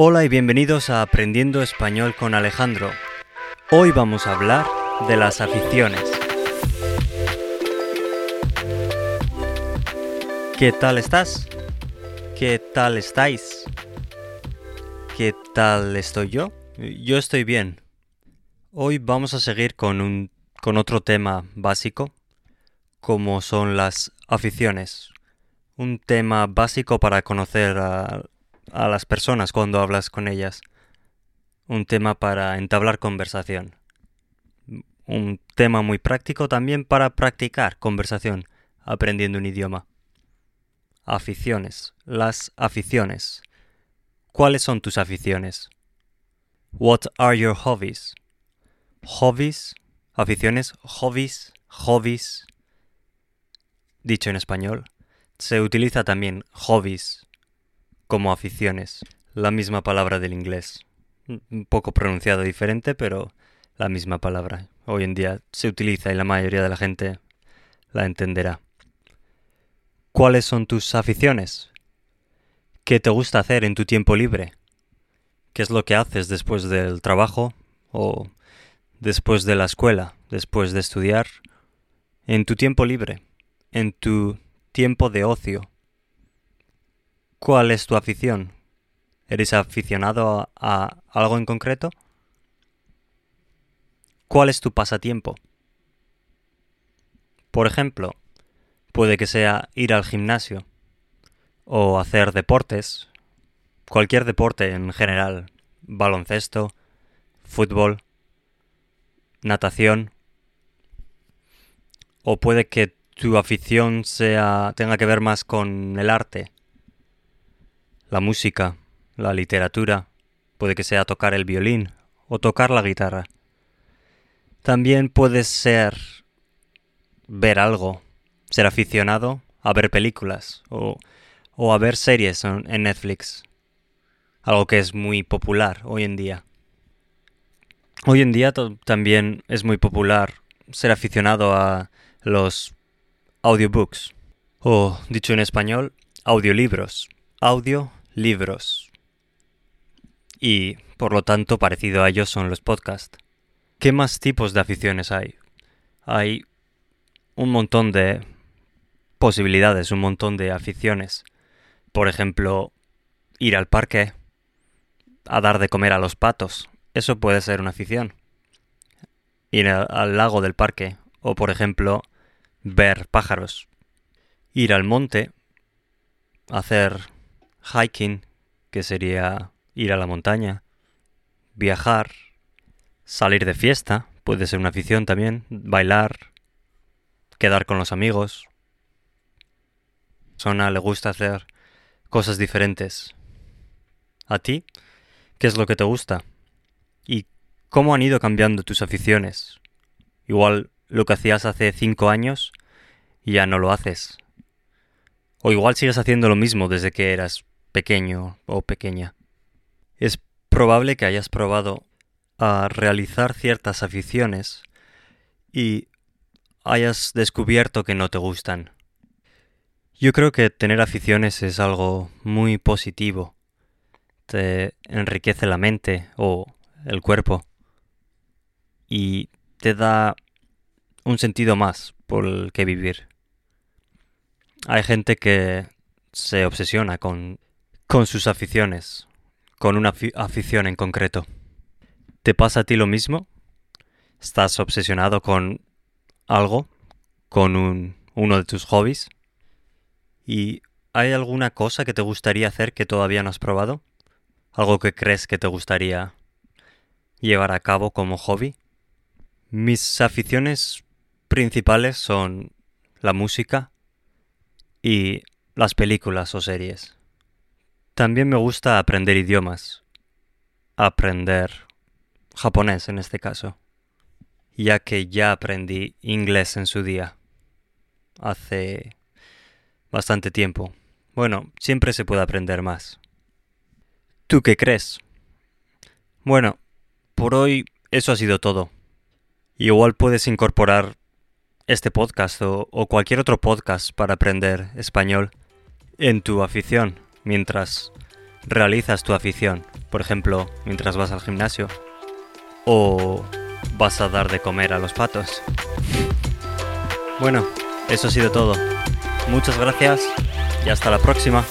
Hola y bienvenidos a Aprendiendo Español con Alejandro. Hoy vamos a hablar de las aficiones. ¿Qué tal estás? ¿Qué tal estáis? ¿Qué tal estoy yo? Yo estoy bien. Hoy vamos a seguir con, un, con otro tema básico, como son las aficiones. Un tema básico para conocer a, a las personas cuando hablas con ellas. Un tema para entablar conversación. Un tema muy práctico también para practicar conversación aprendiendo un idioma. Aficiones. Las aficiones. ¿Cuáles son tus aficiones? What are your hobbies? Hobbies, aficiones, hobbies, hobbies. Dicho en español, se utiliza también hobbies como aficiones, la misma palabra del inglés. Un poco pronunciado diferente, pero la misma palabra. Hoy en día se utiliza y la mayoría de la gente la entenderá. ¿Cuáles son tus aficiones? ¿Qué te gusta hacer en tu tiempo libre? ¿Qué es lo que haces después del trabajo o después de la escuela, después de estudiar? En tu tiempo libre, en tu tiempo de ocio. ¿Cuál es tu afición? ¿Eres aficionado a algo en concreto? ¿Cuál es tu pasatiempo? Por ejemplo, puede que sea ir al gimnasio o hacer deportes, cualquier deporte en general, baloncesto, fútbol, natación, o puede que tu afición sea tenga que ver más con el arte, la música, la literatura, puede que sea tocar el violín o tocar la guitarra. También puede ser ver algo, ser aficionado a ver películas o, o a ver series en Netflix, algo que es muy popular hoy en día. Hoy en día también es muy popular ser aficionado a los audiobooks, o dicho en español, audiolibros. Audio libros. Y, por lo tanto, parecido a ellos son los podcasts. ¿Qué más tipos de aficiones hay? Hay un montón de posibilidades, un montón de aficiones. Por ejemplo, ir al parque a dar de comer a los patos. Eso puede ser una afición. Ir al lago del parque. O, por ejemplo, ver pájaros. Ir al monte. Hacer hiking, que sería ir a la montaña, viajar, salir de fiesta, puede ser una afición también, bailar, quedar con los amigos. Sona le gusta hacer cosas diferentes. ¿A ti? ¿Qué es lo que te gusta? ¿Y cómo han ido cambiando tus aficiones? Igual lo que hacías hace cinco años ya no lo haces. O igual sigues haciendo lo mismo desde que eras pequeño o pequeña. Es probable que hayas probado a realizar ciertas aficiones y hayas descubierto que no te gustan. Yo creo que tener aficiones es algo muy positivo. Te enriquece la mente o el cuerpo y te da un sentido más por el que vivir. Hay gente que se obsesiona con con sus aficiones, con una afición en concreto. ¿Te pasa a ti lo mismo? ¿Estás obsesionado con algo? ¿Con un, uno de tus hobbies? ¿Y hay alguna cosa que te gustaría hacer que todavía no has probado? ¿Algo que crees que te gustaría llevar a cabo como hobby? Mis aficiones principales son la música y las películas o series. También me gusta aprender idiomas. Aprender japonés en este caso. Ya que ya aprendí inglés en su día. Hace bastante tiempo. Bueno, siempre se puede aprender más. ¿Tú qué crees? Bueno, por hoy eso ha sido todo. Igual puedes incorporar este podcast o, o cualquier otro podcast para aprender español en tu afición mientras realizas tu afición, por ejemplo, mientras vas al gimnasio, o vas a dar de comer a los patos. Bueno, eso ha sido todo. Muchas gracias y hasta la próxima.